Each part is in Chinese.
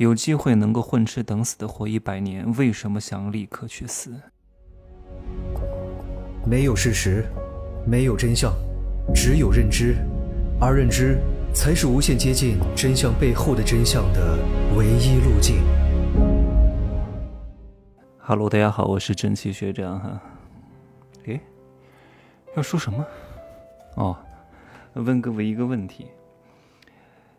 有机会能够混吃等死的活一百年，为什么想立刻去死？没有事实，没有真相，只有认知，而认知才是无限接近真相背后的真相的唯一路径。Hello，大家好，我是蒸汽学长哈。诶，要说什么？哦，问各位一个问题，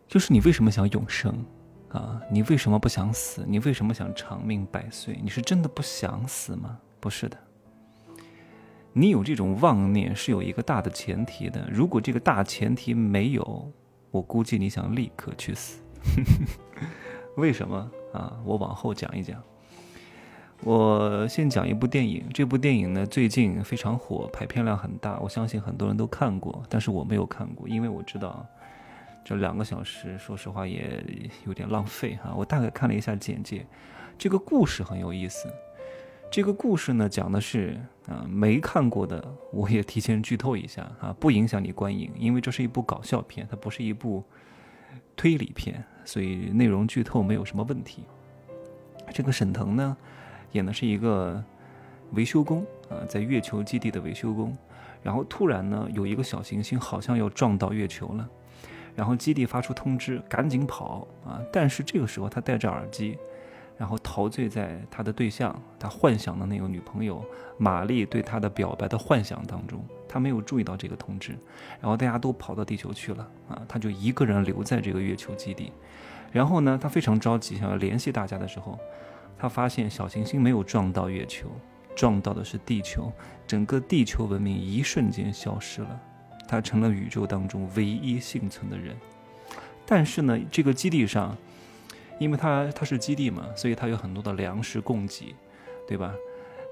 就是你为什么想永生啊？你为什么不想死？你为什么想长命百岁？你是真的不想死吗？不是的，你有这种妄念是有一个大的前提的。如果这个大前提没有，我估计你想立刻去死。为什么啊？我往后讲一讲。我先讲一部电影，这部电影呢最近非常火，排片量很大，我相信很多人都看过，但是我没有看过，因为我知道这两个小时，说实话也有点浪费哈。我大概看了一下简介，这个故事很有意思。这个故事呢讲的是啊，没看过的我也提前剧透一下啊，不影响你观影，因为这是一部搞笑片，它不是一部推理片，所以内容剧透没有什么问题。这个沈腾呢。演的是一个维修工啊，在月球基地的维修工，然后突然呢，有一个小行星好像要撞到月球了，然后基地发出通知，赶紧跑啊！但是这个时候他戴着耳机，然后陶醉在他的对象，他幻想的那个女朋友玛丽对他的表白的幻想当中，他没有注意到这个通知，然后大家都跑到地球去了啊，他就一个人留在这个月球基地，然后呢，他非常着急，想要联系大家的时候。他发现小行星没有撞到月球，撞到的是地球，整个地球文明一瞬间消失了，他成了宇宙当中唯一幸存的人。但是呢，这个基地上，因为他他是基地嘛，所以他有很多的粮食供给，对吧？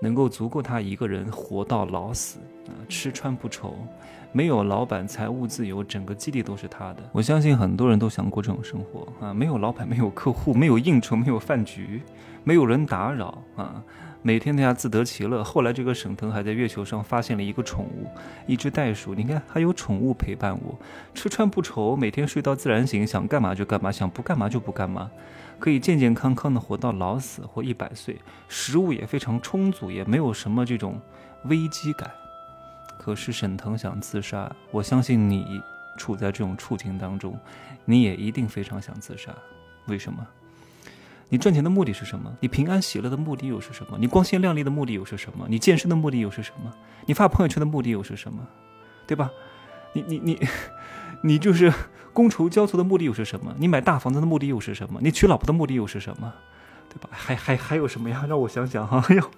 能够足够他一个人活到老死啊，吃穿不愁，没有老板，财务自由，整个基地都是他的。我相信很多人都想过这种生活啊，没有老板，没有客户，没有应酬，没有饭局。没有人打扰啊，每天大家自得其乐。后来这个沈腾还在月球上发现了一个宠物，一只袋鼠。你看，还有宠物陪伴我，吃穿不愁，每天睡到自然醒，想干嘛就干嘛，想不干嘛就不干嘛，可以健健康康的活到老死或一百岁，食物也非常充足，也没有什么这种危机感。可是沈腾想自杀，我相信你处在这种处境当中，你也一定非常想自杀。为什么？你赚钱的目的是什么？你平安喜乐的目的又是什么？你光鲜亮丽的目的又是什么？你健身的目的又是什么？你发朋友圈的目的又是什么？对吧？你你你，你 就是觥筹交错的目的又是什么？你买大房子的目的又是什么？你娶老婆的目的又是什么？对吧？还还还有什么呀？让我想想 哈，还有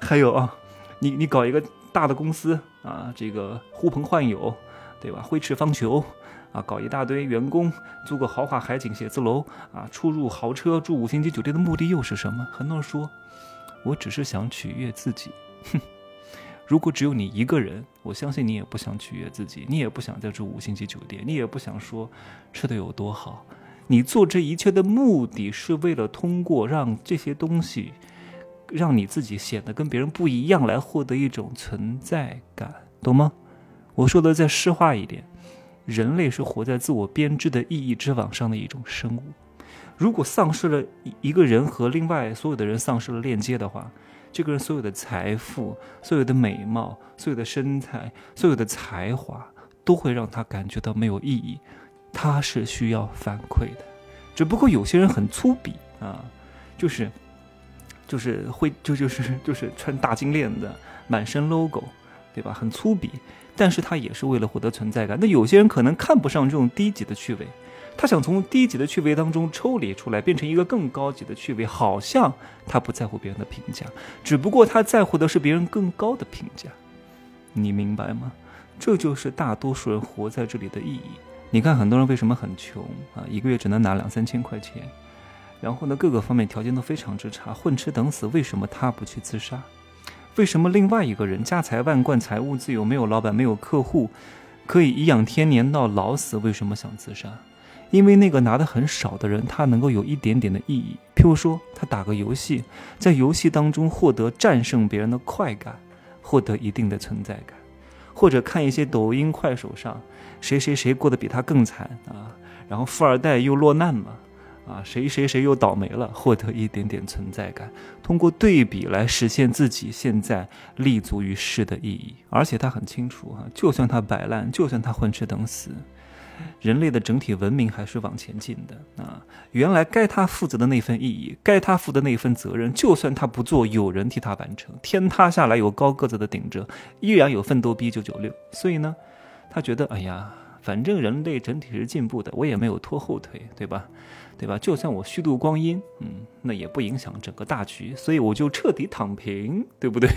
还有啊，你你搞一个大的公司啊，这个呼朋唤友，对吧？挥斥方遒。啊，搞一大堆员工，租个豪华海景写字楼，啊，出入豪车，住五星级酒店的目的又是什么？很多人说，我只是想取悦自己。哼，如果只有你一个人，我相信你也不想取悦自己，你也不想再住五星级酒店，你也不想说吃的有多好。你做这一切的目的是为了通过让这些东西，让你自己显得跟别人不一样，来获得一种存在感，懂吗？我说的再诗化一点。人类是活在自我编织的意义之网上的一种生物。如果丧失了一个人和另外所有的人丧失了链接的话，这个人所有的财富、所有的美貌、所有的身材、所有的才华，都会让他感觉到没有意义。他是需要反馈的，只不过有些人很粗鄙啊，就是，就是会就就是就是穿大金链子，满身 logo，对吧？很粗鄙。但是他也是为了获得存在感。那有些人可能看不上这种低级的趣味，他想从低级的趣味当中抽离出来，变成一个更高级的趣味。好像他不在乎别人的评价，只不过他在乎的是别人更高的评价。你明白吗？这就是大多数人活在这里的意义。你看，很多人为什么很穷啊？一个月只能拿两三千块钱，然后呢，各个方面条件都非常之差，混吃等死。为什么他不去自杀？为什么另外一个人家财万贯、财务自由、没有老板、没有客户，可以颐养天年到老死？为什么想自杀？因为那个拿的很少的人，他能够有一点点的意义。譬如说，他打个游戏，在游戏当中获得战胜别人的快感，获得一定的存在感；或者看一些抖音、快手上谁谁谁过得比他更惨啊，然后富二代又落难了啊，谁谁谁又倒霉了，获得一点点存在感，通过对比来实现自己现在立足于世的意义。而且他很清楚啊，就算他摆烂，就算他混吃等死，人类的整体文明还是往前进的啊。原来该他负责的那份意义，该他负的那份责任，就算他不做，有人替他完成。天塌下来有高个子的顶着，依然有奋斗逼九九六。所以呢，他觉得，哎呀。反正人类整体是进步的，我也没有拖后腿，对吧？对吧？就算我虚度光阴，嗯，那也不影响整个大局，所以我就彻底躺平，对不对？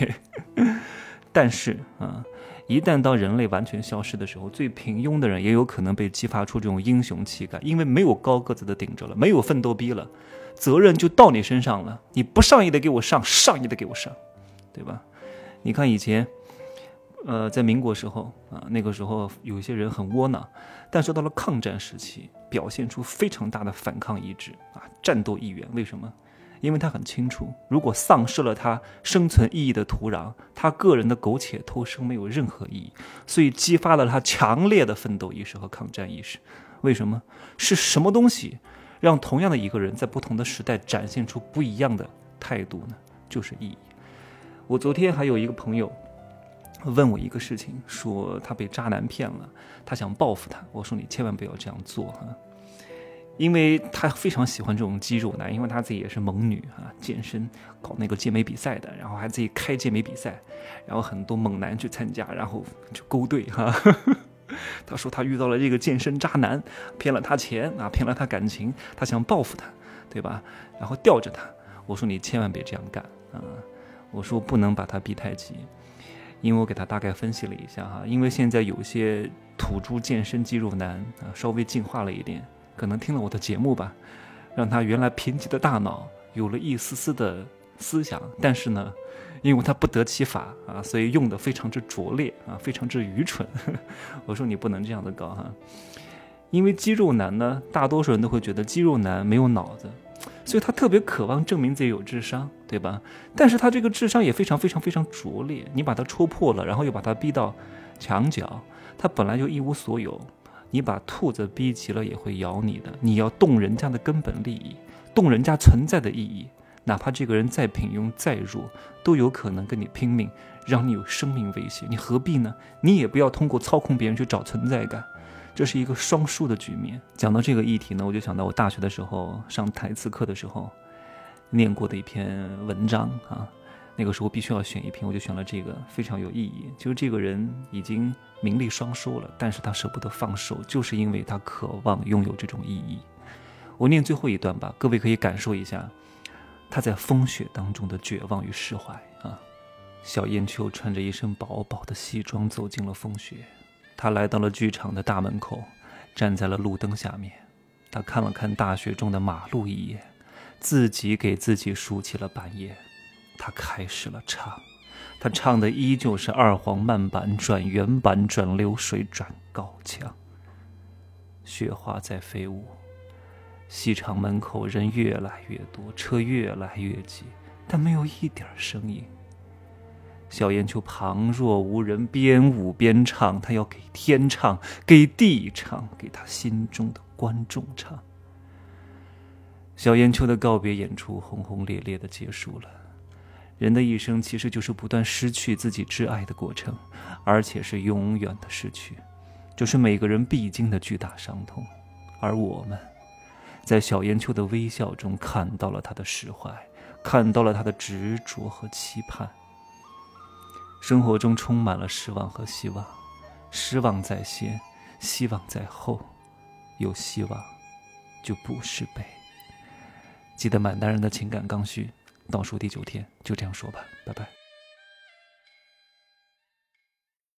但是啊，一旦当人类完全消失的时候，最平庸的人也有可能被激发出这种英雄气概，因为没有高个子的顶着了，没有奋斗逼了，责任就到你身上了，你不上也得给我上，上也得给我上，对吧？你看以前。呃，在民国时候啊，那个时候有些人很窝囊，但是到了抗战时期，表现出非常大的反抗意志啊，战斗意愿。为什么？因为他很清楚，如果丧失了他生存意义的土壤，他个人的苟且偷生没有任何意义，所以激发了他强烈的奋斗意识和抗战意识。为什么？是什么东西让同样的一个人在不同的时代展现出不一样的态度呢？就是意义。我昨天还有一个朋友。问我一个事情，说他被渣男骗了，他想报复他。我说你千万不要这样做哈，因为他非常喜欢这种肌肉男，因为他自己也是猛女啊，健身搞那个健美比赛的，然后还自己开健美比赛，然后很多猛男去参加，然后就勾兑哈。他说他遇到了这个健身渣男，骗了他钱啊，骗了他感情，他想报复他，对吧？然后吊着他。我说你千万别这样干啊！我说不能把他逼太急。因为我给他大概分析了一下哈，因为现在有些土猪健身肌肉男啊，稍微进化了一点，可能听了我的节目吧，让他原来贫瘠的大脑有了一丝丝的思想，但是呢，因为他不得其法啊，所以用的非常之拙劣啊，非常之愚蠢。我说你不能这样的搞哈，因为肌肉男呢，大多数人都会觉得肌肉男没有脑子。所以他特别渴望证明自己有智商，对吧？但是他这个智商也非常非常非常拙劣。你把他戳破了，然后又把他逼到墙角，他本来就一无所有。你把兔子逼急了也会咬你的。你要动人家的根本利益，动人家存在的意义，哪怕这个人再平庸再弱，都有可能跟你拼命，让你有生命威胁。你何必呢？你也不要通过操控别人去找存在感。这是一个双输的局面。讲到这个议题呢，我就想到我大学的时候上台词课的时候念过的一篇文章啊。那个时候必须要选一瓶，我就选了这个，非常有意义。就是这个人已经名利双收了，但是他舍不得放手，就是因为他渴望拥有这种意义。我念最后一段吧，各位可以感受一下他在风雪当中的绝望与释怀啊。小燕秋穿着一身薄薄的西装走进了风雪。他来到了剧场的大门口，站在了路灯下面。他看了看大雪中的马路一眼，自己给自己竖起了板叶。他开始了唱，他唱的依旧是二黄慢板转原板转流水转高腔。雪花在飞舞，戏场门口人越来越多，车越来越挤，但没有一点声音。小燕秋旁若无人，边舞边唱，他要给天唱，给地唱，给他心中的观众唱。小燕秋的告别演出轰轰烈烈的结束了。人的一生其实就是不断失去自己挚爱的过程，而且是永远的失去，这是每个人必经的巨大伤痛。而我们，在小燕秋的微笑中看到了他的释怀，看到了他的执着和期盼。生活中充满了失望和希望，失望在先，希望在后，有希望就不是悲。记得满大人的情感刚需，倒数第九天，就这样说吧，拜拜。